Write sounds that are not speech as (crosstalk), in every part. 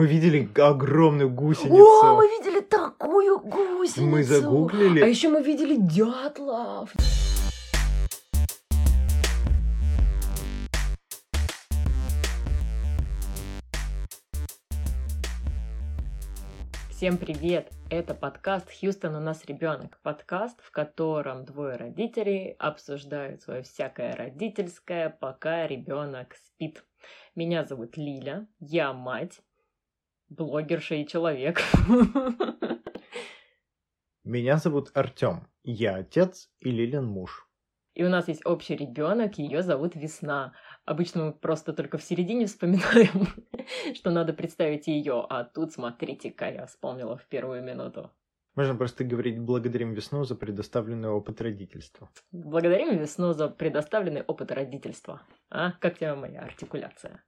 Мы видели огромную гусеницу. О, мы видели такую гусеницу. Мы загуглили. А еще мы видели дятлов. Всем привет! Это подкаст «Хьюстон, у нас ребенок». Подкаст, в котором двое родителей обсуждают свое всякое родительское, пока ребенок спит. Меня зовут Лиля, я мать, блогерша и человек. Меня зовут Артем. Я отец и Лилин муж. И у нас есть общий ребенок, ее зовут Весна. Обычно мы просто только в середине вспоминаем, (laughs) что надо представить ее, а тут смотрите-ка, я вспомнила в первую минуту. Можно просто говорить «благодарим весну за предоставленный опыт родительства». Благодарим весну за предоставленный опыт родительства. А, как тебе моя артикуляция?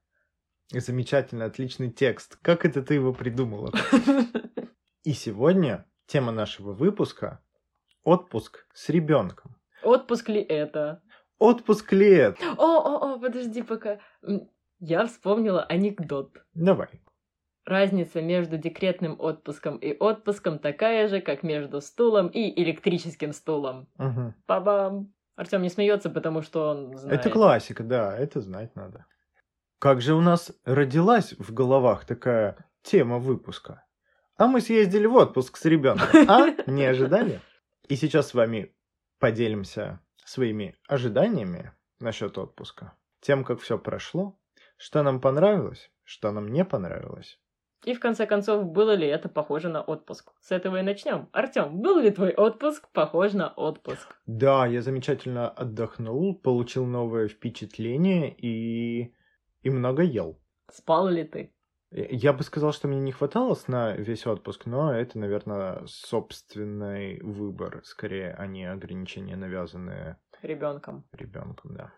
Замечательно, отличный текст. Как это ты его придумала? (laughs) И сегодня тема нашего выпуска – отпуск с ребенком. Отпуск ли это? Отпуск ли это? О, о, о, подожди пока. Я вспомнила анекдот. Давай. Разница между декретным отпуском и отпуском такая же, как между стулом и электрическим стулом. Угу. Па-бам! Артем не смеется, потому что он знает. Это классика, да, это знать надо. Как же у нас родилась в головах такая тема выпуска? А мы съездили в отпуск с ребенком. А? Не ожидали? И сейчас с вами поделимся своими ожиданиями насчет отпуска. Тем, как все прошло, что нам понравилось, что нам не понравилось. И в конце концов, было ли это похоже на отпуск? С этого и начнем. Артем, был ли твой отпуск похож на отпуск? Да, я замечательно отдохнул, получил новое впечатление и, и много ел. Спал ли ты? Я бы сказал, что мне не хватало сна весь отпуск, но это, наверное, собственный выбор, скорее, а не ограничения, навязанные ребенком. Ребенком, да.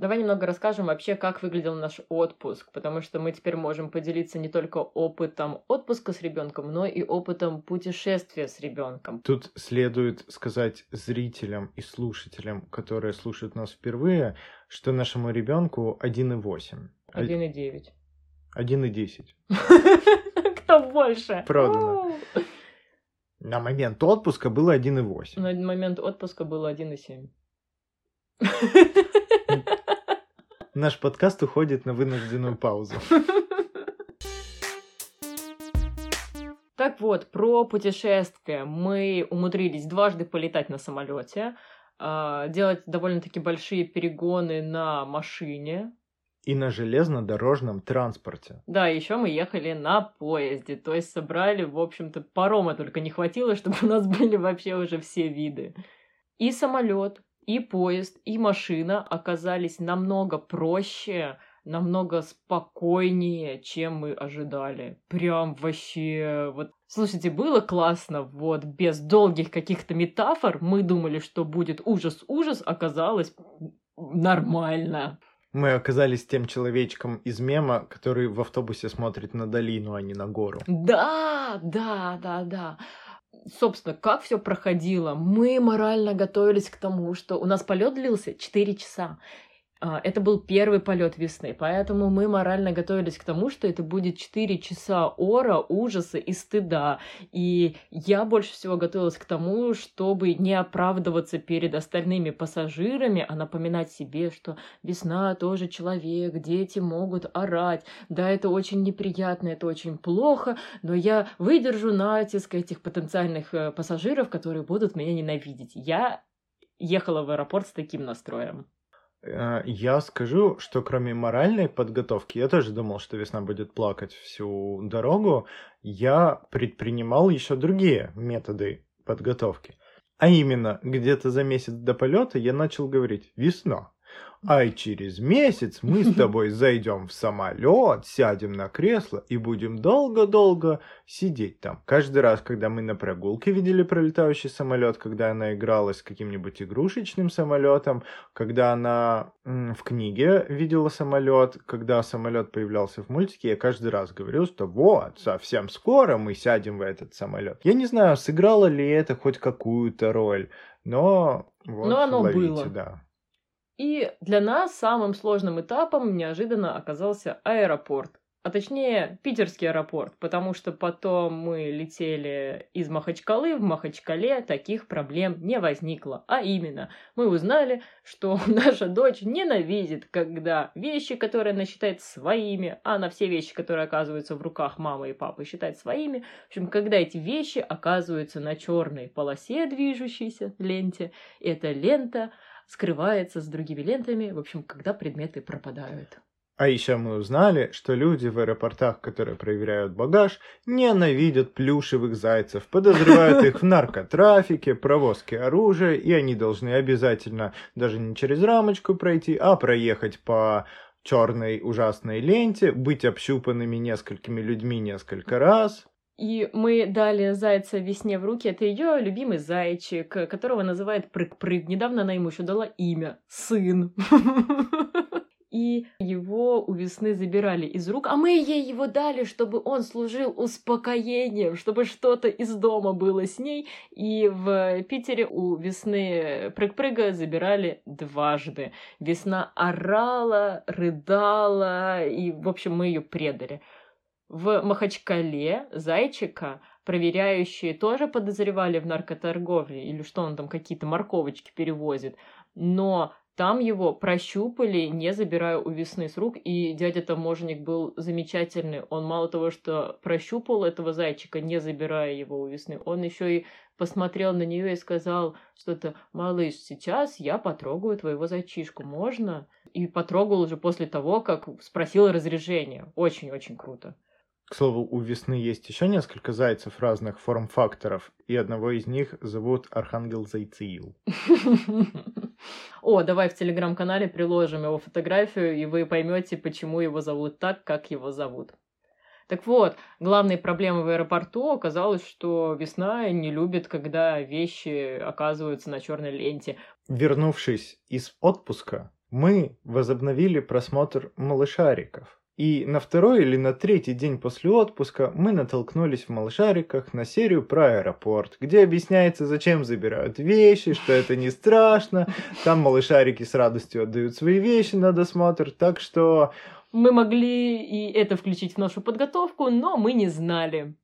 Давай немного расскажем вообще, как выглядел наш отпуск, потому что мы теперь можем поделиться не только опытом отпуска с ребенком, но и опытом путешествия с ребенком. Тут следует сказать зрителям и слушателям, которые слушают нас впервые, что нашему ребенку 1,8. 1,9. 1,10. Кто больше? Продано. На момент отпуска было 1,8. На момент отпуска было 1,7. (laughs) Наш подкаст уходит на вынужденную паузу. (laughs) Так вот, про путешествия. Мы умудрились дважды полетать на самолете, а, делать довольно-таки большие перегоны на машине. И на железнодорожном транспорте. Да, еще мы ехали на поезде, то есть собрали, в общем-то, парома только не хватило, (laughs) чтобы у нас были вообще уже все виды. И самолет, и поезд, и машина оказались намного проще, намного спокойнее, чем мы ожидали. Прям вообще, вот, слушайте, было классно, вот, без долгих каких-то метафор. Мы думали, что будет ужас-ужас, оказалось нормально. Мы оказались тем человечком из мема, который в автобусе смотрит на долину, а не на гору. Да, да, да, да собственно, как все проходило? Мы морально готовились к тому, что у нас полет длился 4 часа. А, это был первый полет весны, поэтому мы морально готовились к тому, что это будет 4 часа ора, ужаса и стыда. И я больше всего готовилась к тому, чтобы не оправдываться перед остальными пассажирами, а напоминать себе, что весна тоже человек, дети могут орать. Да, это очень неприятно, это очень плохо, но я выдержу натиск этих потенциальных э, пассажиров, которые будут меня ненавидеть. Я ехала в аэропорт с таким настроем. Э, я скажу, что кроме моральной подготовки, я тоже думал, что весна будет плакать всю дорогу, я предпринимал еще другие методы подготовки. А именно, где-то за месяц до полета я начал говорить «Весна, а через месяц мы с (laughs) тобой зайдем в самолет, сядем на кресло и будем долго-долго сидеть там. Каждый раз, когда мы на прогулке видели пролетающий самолет, когда она играла с каким-нибудь игрушечным самолетом, когда она м, в книге видела самолет, когда самолет появлялся в мультике, я каждый раз говорил, что вот, совсем скоро мы сядем в этот самолет. Я не знаю, сыграло ли это хоть какую-то роль, но вот, но оно ловите, было. да. И для нас самым сложным этапом неожиданно оказался аэропорт. а точнее питерский аэропорт, потому что потом мы летели из Махачкалы в Махачкале, таких проблем не возникло. А именно, мы узнали, что (laughs) наша дочь ненавидит, когда вещи, которые она считает своими, а на все вещи, которые оказываются в руках мамы и папы, считает своими. В общем, когда эти вещи оказываются на черной полосе движущейся ленте, эта лента скрывается с другими лентами, в общем, когда предметы пропадают. А еще мы узнали, что люди в аэропортах, которые проверяют багаж, ненавидят плюшевых зайцев, подозревают их в (laughs) наркотрафике, провозке оружия, и они должны обязательно даже не через рамочку пройти, а проехать по черной ужасной ленте, быть общупанными несколькими людьми несколько раз. И мы дали зайца весне в руки. Это ее любимый зайчик, которого называют Прыг-Прыг. Недавно она ему еще дала имя. Сын. (laughs) и его у весны забирали из рук, а мы ей его дали, чтобы он служил успокоением, чтобы что-то из дома было с ней. И в Питере у весны прыг-прыга забирали дважды. Весна орала, рыдала, и, в общем, мы ее предали. В Махачкале зайчика проверяющие тоже подозревали в наркоторговле, или что он там какие-то морковочки перевозит. Но там его прощупали, не забирая у весны с рук, и дядя-таможенник был замечательный. Он мало того, что прощупал этого зайчика, не забирая его у весны, он еще и посмотрел на нее и сказал что-то «Малыш, сейчас я потрогаю твоего зайчишку, можно?» И потрогал уже после того, как спросил разрешение. Очень-очень круто. К слову, у весны есть еще несколько зайцев разных форм-факторов, и одного из них зовут Архангел Зайциил. О, давай в телеграм-канале приложим его фотографию, и вы поймете, почему его зовут так, как его зовут. Так вот, главной проблемой в аэропорту оказалось, что весна не любит, когда вещи оказываются на черной ленте. Вернувшись из отпуска, мы возобновили просмотр малышариков. И на второй или на третий день после отпуска мы натолкнулись в малышариках на серию про аэропорт, где объясняется, зачем забирают вещи, что это не страшно. Там малышарики с радостью отдают свои вещи на досмотр. Так что мы могли и это включить в нашу подготовку, но мы не знали.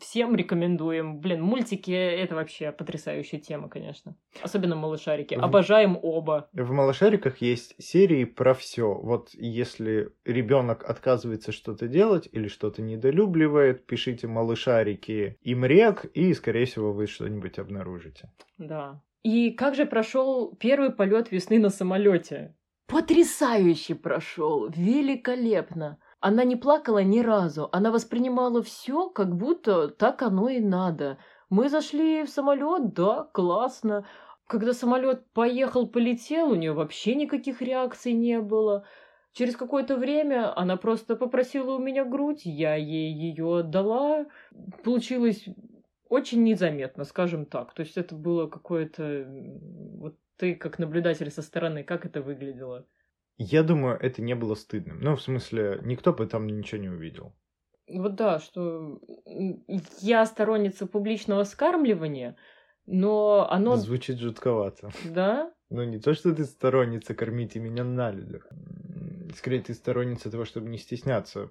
Всем рекомендуем. Блин, мультики — это вообще потрясающая тема, конечно. Особенно малышарики. В... Обожаем оба. В малышариках есть серии про все. Вот если ребенок отказывается что-то делать или что-то недолюбливает, пишите малышарики им рек, и, скорее всего, вы что-нибудь обнаружите. Да. И как же прошел первый полет весны на самолете? Потрясающе прошел, великолепно. Она не плакала ни разу, она воспринимала все, как будто так оно и надо. Мы зашли в самолет, да, классно. Когда самолет поехал, полетел, у нее вообще никаких реакций не было. Через какое-то время она просто попросила у меня грудь, я ей ее отдала. Получилось очень незаметно, скажем так. То есть это было какое-то вот ты как наблюдатель со стороны, как это выглядело? Я думаю, это не было стыдным. Ну, в смысле, никто бы там ничего не увидел. Вот да, что я сторонница публичного скармливания, но оно... Звучит жутковато. Да? Ну, не то, что ты сторонница «кормите меня на людях». Скорее, ты сторонница того, чтобы не стесняться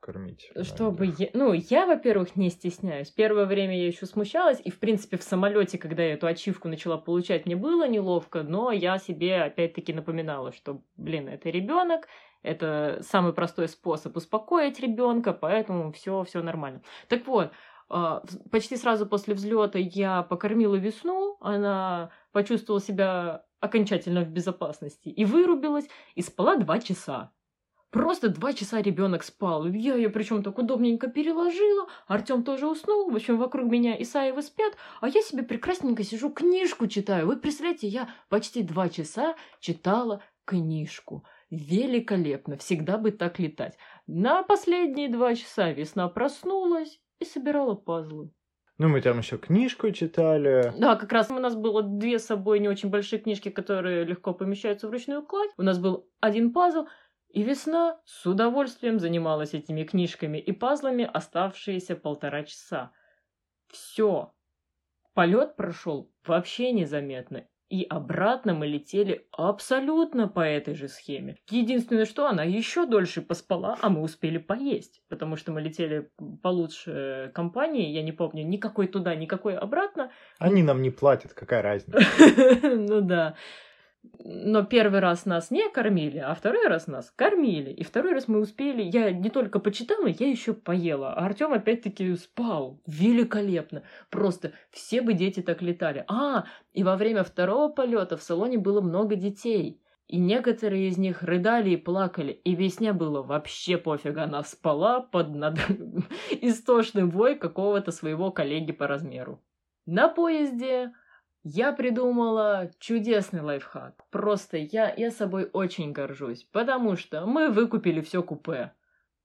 кормить. Чтобы я... Ну, я, во-первых, не стесняюсь. Первое время я еще смущалась, и, в принципе, в самолете, когда я эту ачивку начала получать, мне было неловко, но я себе опять-таки напоминала, что, блин, это ребенок, это самый простой способ успокоить ребенка, поэтому все, все нормально. Так вот, а, почти сразу после взлета я покормила весну, она почувствовала себя окончательно в безопасности и вырубилась, и спала два часа. Просто два часа ребенок спал. Я ее причем так удобненько переложила. Артем тоже уснул. В общем, вокруг меня Исаевы спят, а я себе прекрасненько сижу, книжку читаю. Вы представляете, я почти два часа читала книжку. Великолепно. Всегда бы так летать. На последние два часа весна проснулась и собирала пазлы. Ну, мы там еще книжку читали. Да, как раз у нас было две с собой не очень большие книжки, которые легко помещаются в ручную кладь. У нас был один пазл, и весна с удовольствием занималась этими книжками и пазлами оставшиеся полтора часа. Все. Полет прошел вообще незаметно. И обратно мы летели абсолютно по этой же схеме. Единственное, что она еще дольше поспала, а мы успели поесть. Потому что мы летели получше компании, я не помню, никакой туда, никакой обратно. Они нам не платят, какая разница? (laughs) Ну да. Но первый раз нас не кормили, а второй раз нас кормили. И второй раз мы успели, я не только почитала, я еще поела. А Артем опять-таки спал. Великолепно. Просто все бы дети так летали. А, и во время второго полета в салоне было много детей. И некоторые из них рыдали и плакали, и Весне было вообще пофиг, она спала под над... (laughs) истошный вой какого-то своего коллеги по размеру. На поезде я придумала чудесный лайфхак. Просто я, я собой очень горжусь, потому что мы выкупили все купе.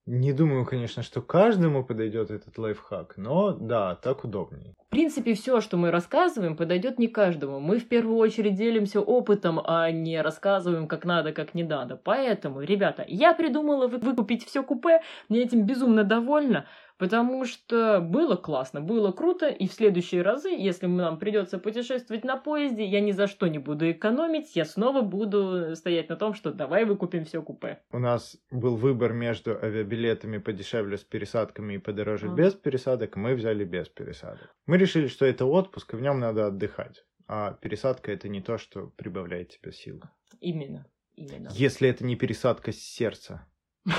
Не думаю, конечно, что каждому подойдет этот лайфхак, но да, так удобнее. В принципе, все, что мы рассказываем, подойдет не каждому. Мы в первую очередь делимся опытом, а не рассказываем как надо, как не надо. Поэтому, ребята, я придумала выкупить все купе, мне этим безумно довольна. Потому что было классно, было круто, и в следующие разы, если нам придется путешествовать на поезде, я ни за что не буду экономить, я снова буду стоять на том, что давай выкупим все купе. У нас был выбор между авиабилетами подешевле с пересадками и подороже а. без пересадок, мы взяли без пересадок. Мы решили, что это отпуск, и в нем надо отдыхать. А пересадка это не то, что прибавляет тебе сил. Именно. Именно. Если это не пересадка с сердца. (laughs)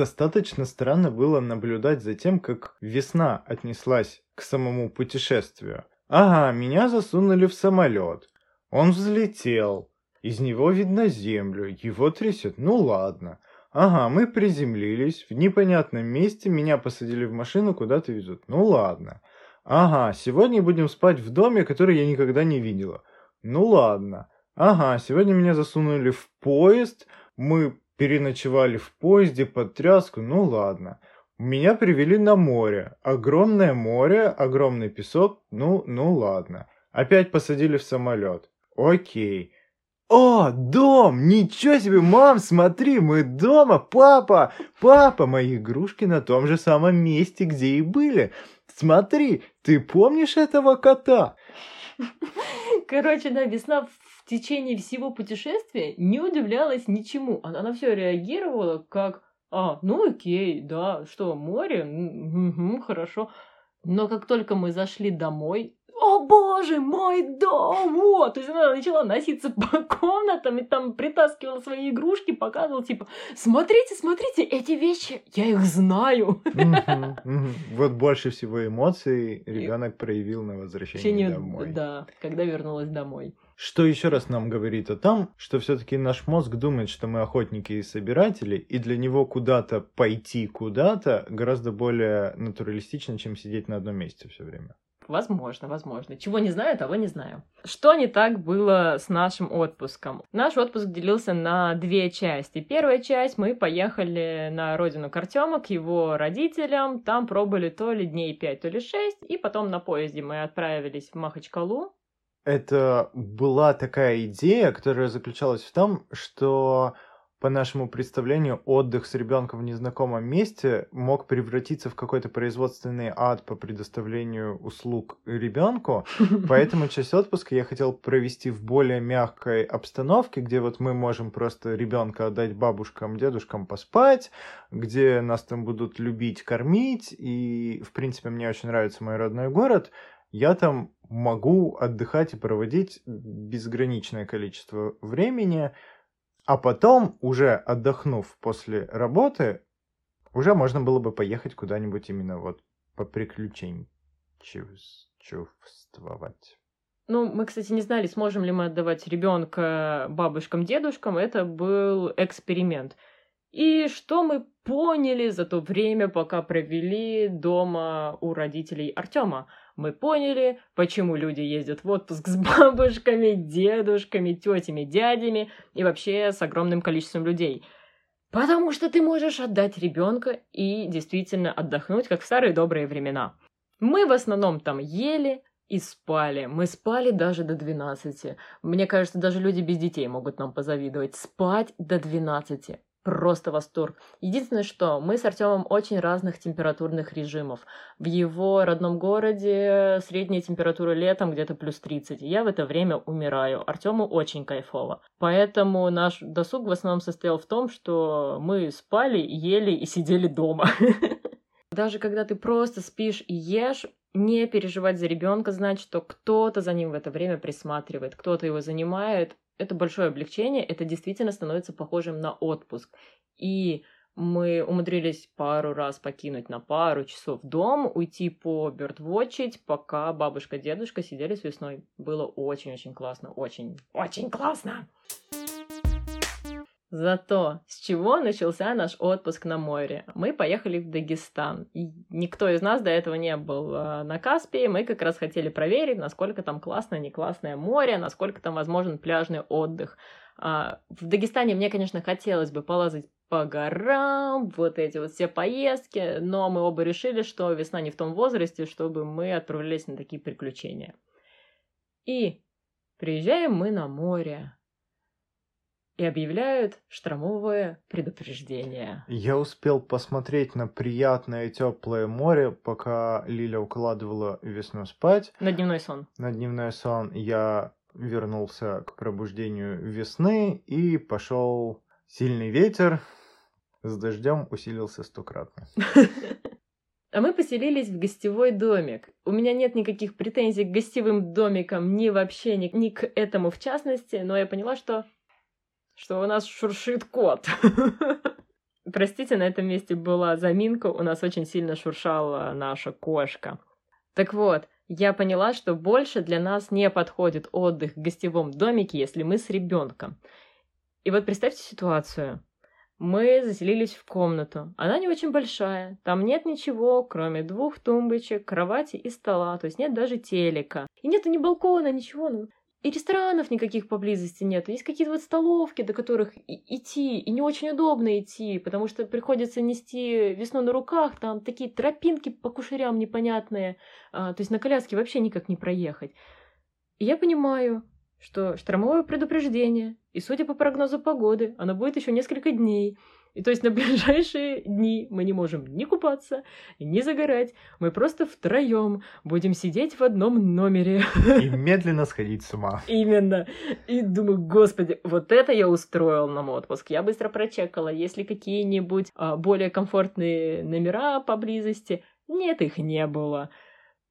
Достаточно странно было наблюдать за тем, как весна отнеслась к самому путешествию. Ага, меня засунули в самолет. Он взлетел. Из него видно землю, его трясет. Ну ладно. Ага, мы приземлились. В непонятном месте меня посадили в машину, куда-то везут. Ну ладно. Ага, сегодня будем спать в доме, который я никогда не видела. Ну ладно. Ага, сегодня меня засунули в поезд. Мы Переночевали в поезде под тряску, ну ладно. Меня привели на море. Огромное море, огромный песок, ну, ну ладно. Опять посадили в самолет. Окей. О, дом! Ничего себе, мам, смотри, мы дома, папа! Папа, мои игрушки на том же самом месте, где и были. Смотри, ты помнишь этого кота? Короче, да, весна течение всего путешествия не удивлялась ничему. Она на все реагировала как «А, ну окей, да, что, море? Угу, хорошо». Но как только мы зашли домой, о боже, мой дом! Вот! То есть она начала носиться (laughs) по комнатам и там притаскивала свои игрушки, показывала, типа, смотрите, смотрите, эти вещи, я их знаю. (laughs) Вот больше всего эмоций ребенок проявил на возвращении домой. Да, когда вернулась домой. Что еще раз нам говорит о том, что все-таки наш мозг думает, что мы охотники и собиратели, и для него куда-то пойти куда-то гораздо более натуралистично, чем сидеть на одном месте все время. Возможно, возможно. Чего не знаю, того не знаю. Что не так было с нашим отпуском? Наш отпуск делился на две части. Первая часть мы поехали на родину к Артему, к его родителям. Там пробыли то ли дней пять, то ли шесть. И потом на поезде мы отправились в Махачкалу это была такая идея, которая заключалась в том, что по нашему представлению, отдых с ребенком в незнакомом месте мог превратиться в какой-то производственный ад по предоставлению услуг ребенку. (laughs) Поэтому часть отпуска я хотел провести в более мягкой обстановке, где вот мы можем просто ребенка отдать бабушкам, дедушкам поспать, где нас там будут любить, кормить. И, в принципе, мне очень нравится мой родной город я там могу отдыхать и проводить безграничное количество времени, а потом, уже отдохнув после работы, уже можно было бы поехать куда-нибудь именно вот по приключенчествовать. Ну, мы, кстати, не знали, сможем ли мы отдавать ребенка бабушкам, дедушкам. Это был эксперимент. И что мы поняли за то время, пока провели дома у родителей Артема? Мы поняли, почему люди ездят в отпуск с (laughs) бабушками, дедушками, тетями, дядями и вообще с огромным количеством людей. Потому что ты можешь отдать ребенка и действительно отдохнуть, как в старые добрые времена. Мы в основном там ели, и спали. Мы спали даже до 12. Мне кажется, даже люди без детей могут нам позавидовать. Спать до 12. Просто восторг. Единственное, что мы с Артемом очень разных температурных режимов. В его родном городе средняя температура летом где-то плюс 30. Я в это время умираю. Артему очень кайфово. Поэтому наш досуг в основном состоял в том, что мы спали, ели и сидели дома. (laughs) Даже когда ты просто спишь и ешь, не переживать за ребенка, знать, что кто-то за ним в это время присматривает, кто-то его занимает, это большое облегчение, это действительно становится похожим на отпуск. И мы умудрились пару раз покинуть на пару часов дом, уйти по бёрдвотчить, пока бабушка дедушка сидели с весной. Было очень-очень классно, очень, очень классно! Зато с чего начался наш отпуск на море? Мы поехали в Дагестан. И никто из нас до этого не был э, на Каспии. Мы как раз хотели проверить, насколько там классное, не классное море, насколько там возможен пляжный отдых. А, в Дагестане мне, конечно, хотелось бы полазать по горам, вот эти вот все поездки, но мы оба решили, что весна не в том возрасте, чтобы мы отправлялись на такие приключения. И приезжаем мы на море и объявляют штормовое предупреждение. Я успел посмотреть на приятное теплое море, пока Лиля укладывала весну спать. На дневной сон. На дневной сон я вернулся к пробуждению весны и пошел сильный ветер с дождем усилился стократно. (laughs) А мы поселились в гостевой домик. У меня нет никаких претензий к гостевым домикам, ни вообще, ни, ни к этому в частности, но я поняла, что что у нас шуршит кот. (laughs) Простите, на этом месте была заминка, у нас очень сильно шуршала наша кошка. Так вот, я поняла, что больше для нас не подходит отдых в гостевом домике, если мы с ребенком. И вот представьте ситуацию. Мы заселились в комнату. Она не очень большая. Там нет ничего, кроме двух тумбочек, кровати и стола. То есть нет даже телека. И нету ни балкона, ничего. Ну, и ресторанов никаких поблизости нет. Есть какие-то вот столовки, до которых идти, и не очень удобно идти, потому что приходится нести весну на руках, там такие тропинки по кушерям непонятные, а, то есть на коляске вообще никак не проехать. И я понимаю, что штормовое предупреждение, и судя по прогнозу погоды, оно будет еще несколько дней. И то есть на ближайшие дни мы не можем ни купаться, ни загорать. Мы просто втроем будем сидеть в одном номере. И медленно сходить с ума. Именно. И думаю, господи, вот это я устроил нам отпуск. Я быстро прочекала, есть ли какие-нибудь а, более комфортные номера поблизости. Нет, их не было.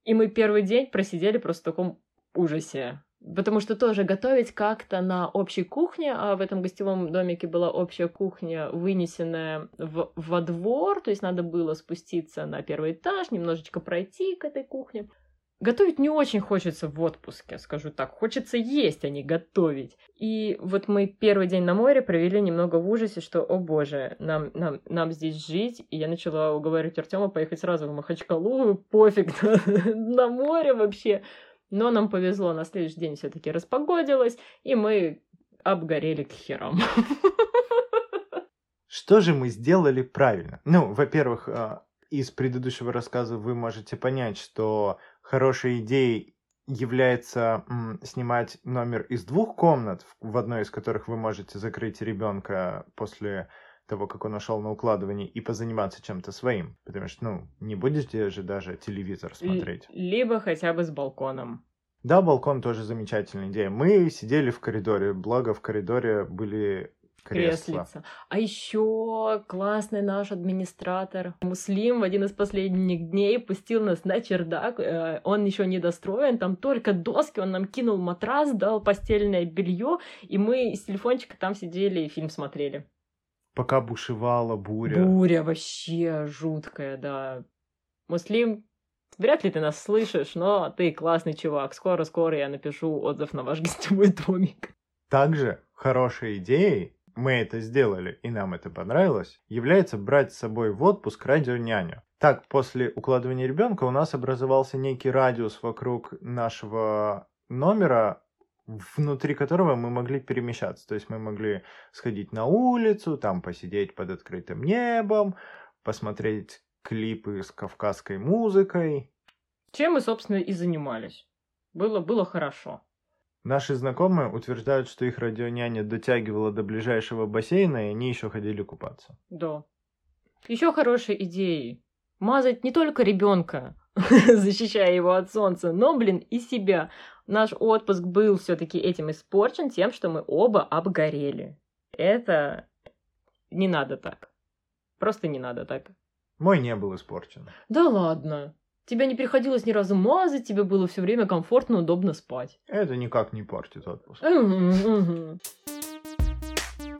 И мы первый день просидели просто в таком ужасе. Потому что тоже готовить как-то на общей кухне, а в этом гостевом домике была общая кухня, вынесенная в, во двор, то есть надо было спуститься на первый этаж, немножечко пройти к этой кухне. Готовить не очень хочется в отпуске, скажу так. Хочется есть, а не готовить. И вот мы первый день на море провели немного в ужасе, что, о боже, нам, нам, нам здесь жить. И я начала уговаривать Артема поехать сразу в Махачкалу, пофиг (laughs) на, на море вообще. Но нам повезло, на следующий день все-таки распогодилось, и мы обгорели к херам. Что же мы сделали правильно? Ну, во-первых, а, из предыдущего рассказа вы можете понять, что хорошей идеей является снимать номер из двух комнат, в одной из которых вы можете закрыть ребенка после того, как он ушел на укладывание, и позаниматься чем-то своим. Потому что, ну, не будете же даже телевизор смотреть. Либо хотя бы с балконом. Да, балкон тоже замечательная идея. Мы сидели в коридоре, благо в коридоре были кресла. Креслица. А еще классный наш администратор Муслим в один из последних дней пустил нас на чердак. Э, он еще не достроен, там только доски, он нам кинул матрас, дал постельное белье, и мы с телефончика там сидели и фильм смотрели. Пока бушевала буря. Буря вообще жуткая, да. Муслим, вряд ли ты нас слышишь, но ты классный чувак. Скоро-скоро я напишу отзыв на ваш (laughs) гостевой домик. Также хорошей идеей, мы это сделали и нам это понравилось, является брать с собой в отпуск радионяню. Так, после укладывания ребенка у нас образовался некий радиус вокруг нашего номера, внутри которого мы могли перемещаться. То есть мы могли сходить на улицу, там посидеть под открытым небом, посмотреть клипы с кавказской музыкой. Чем мы, собственно, и занимались. Было, было хорошо. Наши знакомые утверждают, что их радионяня дотягивала до ближайшего бассейна, и они еще ходили купаться. Да. Еще хорошие идеи. Мазать не только ребенка, (laughs) защищая его от солнца, но, блин, и себя. Наш отпуск был все-таки этим испорчен тем, что мы оба обгорели. Это не надо так. Просто не надо так. Мой не был испорчен. Да ладно. Тебя не приходилось ни разу мазать, тебе было все время комфортно, удобно спать. Это никак не портит отпуск.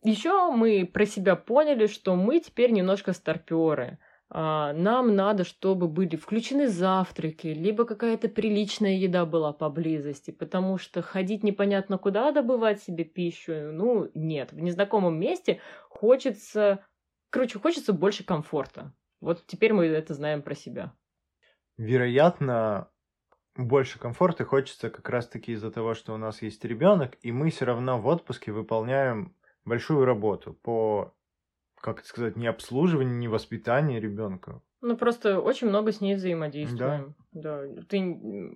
Еще мы про себя поняли, что мы теперь немножко старперы. А, нам надо, чтобы были включены завтраки, либо какая-то приличная еда была поблизости, потому что ходить непонятно куда добывать себе пищу, ну, нет. В незнакомом месте хочется, короче, хочется больше комфорта. Вот теперь мы это знаем про себя. Вероятно, больше комфорта хочется как раз-таки из-за того, что у нас есть ребенок, и мы все равно в отпуске выполняем большую работу по как это сказать, не обслуживание, не воспитание ребенка. Ну, просто очень много с ней взаимодействуем. Да. да. Ты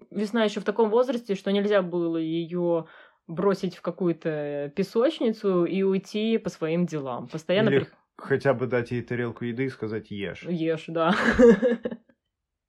весна еще в таком возрасте, что нельзя было ее бросить в какую-то песочницу и уйти по своим делам. Постоянно Или хотя бы дать ей тарелку еды и сказать ешь. Ешь, да. (laughs)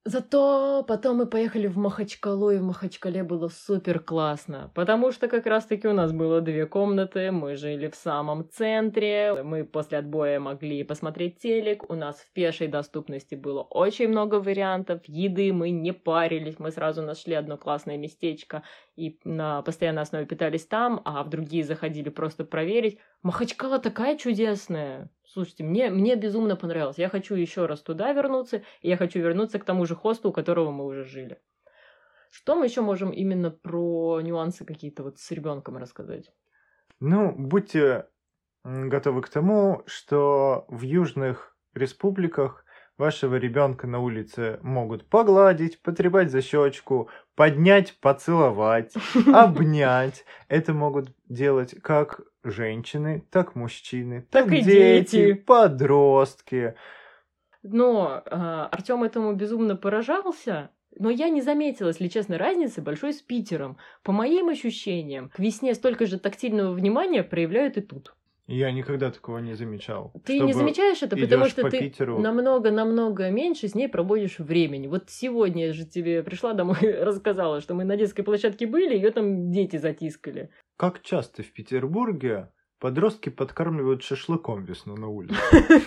Зато потом мы поехали в Махачкалу, и в Махачкале было супер классно, потому что как раз-таки у нас было две комнаты, мы жили в самом центре, мы после отбоя могли посмотреть телек, у нас в пешей доступности было очень много вариантов еды, мы не парились, мы сразу нашли одно классное местечко и на постоянной основе питались там, а в другие заходили просто проверить. Махачкала такая чудесная. Слушайте, мне, мне безумно понравилось. Я хочу еще раз туда вернуться, и я хочу вернуться к тому же хосту, у которого мы уже жили. Что мы еще можем именно про нюансы какие-то вот с ребенком рассказать? Ну, будьте готовы к тому, что в южных республиках вашего ребенка на улице могут погладить, потребать за щечку, поднять, поцеловать, (laughs) обнять. Это могут делать как женщины, так мужчины, так, так и дети, дети, подростки. Но э, а, Артем этому безумно поражался, но я не заметила, если честно, разницы большой с Питером. По моим ощущениям, к весне столько же тактильного внимания проявляют и тут. Я никогда такого не замечал. Ты не замечаешь это, потому что ты Питеру... намного-намного меньше с ней проводишь времени. Вот сегодня же тебе пришла домой (laughs) рассказала, что мы на детской площадке были, ее там дети затискали. Как часто в Петербурге подростки подкармливают шашлыком весну на улице? (laughs)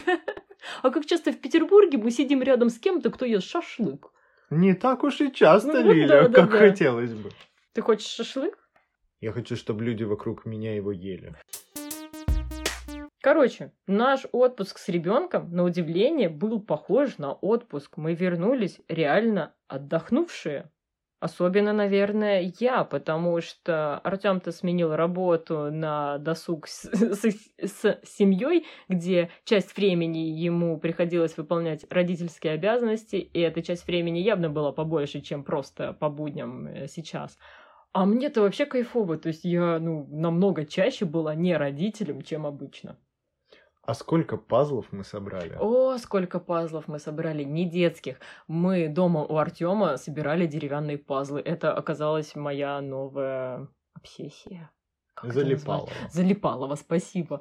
А как часто в Петербурге мы сидим рядом с кем-то, кто ест шашлык? Не так уж и часто, ну, Лиля, да, да, как да. хотелось бы. Ты хочешь шашлык? Я хочу, чтобы люди вокруг меня его ели. Короче, наш отпуск с ребенком, на удивление, был похож на отпуск. Мы вернулись реально отдохнувшие. Особенно, наверное, я, потому что Артем-то сменил работу на досуг с, с, с семьей, где часть времени ему приходилось выполнять родительские обязанности, и эта часть времени явно была побольше, чем просто по будням э, сейчас. А мне-то вообще кайфово, то есть я ну, намного чаще была не родителем, чем обычно. А сколько пазлов мы собрали? О, сколько пазлов мы собрали, не детских. Мы дома у Артема собирали деревянные пазлы. Это оказалась моя новая обсессия. Залипалова. Залипалова, спасибо.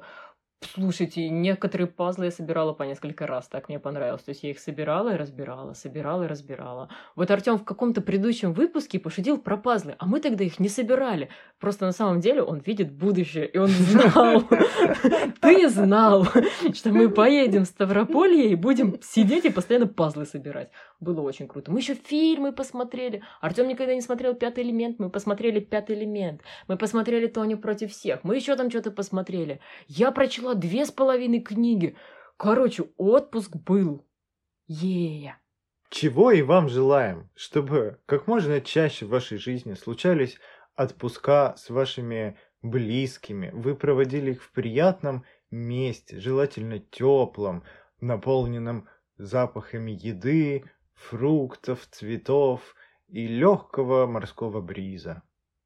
Слушайте, некоторые пазлы я собирала по несколько раз, так мне понравилось. То есть я их собирала и разбирала, собирала и разбирала. Вот Артем в каком-то предыдущем выпуске пошутил про пазлы, а мы тогда их не собирали. Просто на самом деле он видит будущее, и он знал, (laughs) ты знал, что мы поедем в Ставрополье и будем сидеть и постоянно пазлы собирать. Было очень круто. Мы еще фильмы посмотрели. Артем никогда не смотрел «Пятый элемент», мы посмотрели «Пятый элемент». Мы посмотрели «Тони против всех». Мы еще там что-то посмотрели. Я прочла две с половиной книги. Короче, отпуск был. Ея. Чего и вам желаем, чтобы как можно чаще в вашей жизни случались отпуска с вашими близкими. Вы проводили их в приятном месте, желательно теплом, наполненном запахами еды, фруктов, цветов и легкого морского бриза.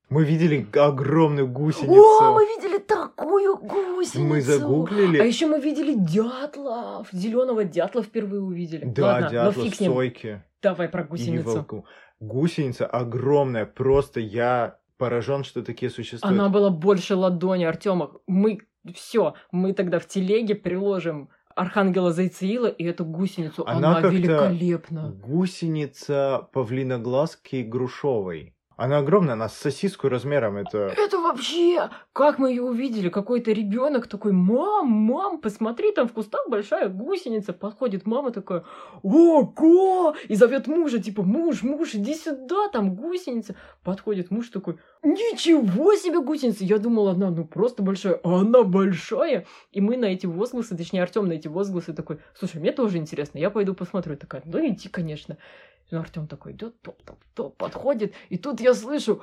Мы видели огромную гусеницу. О, мы видели такую гусеницу. Мы загуглили. А еще мы видели дятлов. Зеленого дятла впервые увидели. Да, Ладно, дятла в сойке. Давай про гусеницу. Гусеница огромная, просто я поражен, что такие существуют. Она была больше ладони Артема. Мы все, мы тогда в телеге приложим Архангела Зайцеила и эту гусеницу. Она Она, великолепна. Гусеница павлиноглазки грушовой. Она огромная, она с сосиску размером. Это Это вообще, как мы ее увидели, какой-то ребенок такой, мам, мам, посмотри, там в кустах большая гусеница. Подходит мама такая, ого, и зовет мужа, типа, муж, муж, иди сюда, там гусеница. Подходит муж такой, ничего себе гусеница. Я думала, она ну просто большая, а она большая. И мы на эти возгласы, точнее, Артем на эти возгласы такой, слушай, мне тоже интересно, я пойду посмотрю. Такая, ну иди, конечно. И Артем такой идет, топ-топ-топ, подходит, и тут я слышу,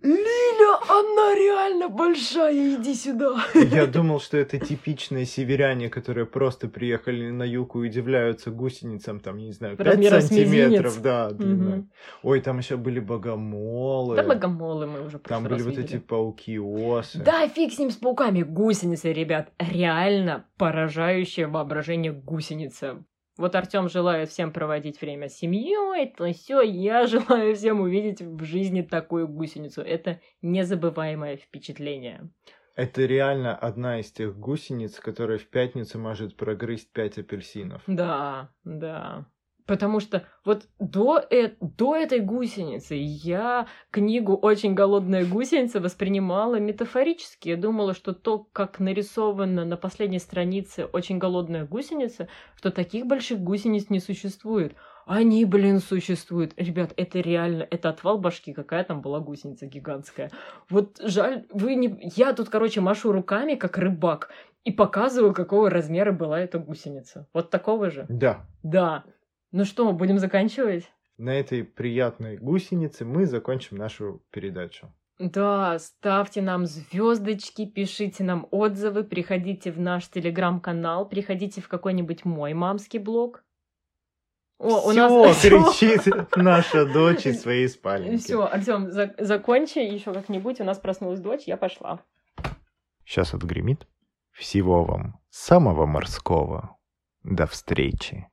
Лиля, она реально большая, иди сюда. Я думал, что это типичные северяне, которые просто приехали на юг и удивляются гусеницам, там, не знаю, 5 Размера сантиметров, да, длиной. Мгм. Ой, там еще были богомолы. Да богомолы мы уже Там были вот видели. эти пауки-осы. Да, фиг с ним с пауками. Гусеницы, ребят. Реально поражающее воображение гусеница. Вот Артем желает всем проводить время с семьей, то все. Я (laughs) желаю всем увидеть в жизни такую гусеницу. Это незабываемое впечатление. Это реально одна из тех гусениц, которая в пятницу может прогрызть 5 апельсинов. Да, да. Потому что вот до, э- до этой гусеницы я книгу «Очень голодная гусеница» воспринимала метафорически. Я думала, что то, как нарисовано на последней странице «Очень голодная гусеница», что таких больших гусениц не существует. Они, блин, существуют. Ребят, это реально, это отвал башки, какая там была гусеница гигантская. Вот жаль, вы не... Я тут, короче, машу руками, как рыбак, и показываю, какого размера была эта гусеница. Вот такого же. Да, Да. Ну что, будем заканчивать? на этой приятной гусенице мы закончим нашу передачу. Да, ставьте нам звездочки, пишите нам отзывы, приходите в наш телеграм-канал, приходите в какой-нибудь мой мамский блог. О, у Всё, нас (laughs) кричит наша дочь из своей спальни. Все, Артем, закончи еще как-нибудь. У нас проснулась дочь, я пошла. Сейчас отгремит. Всего вам самого морского. До встречи.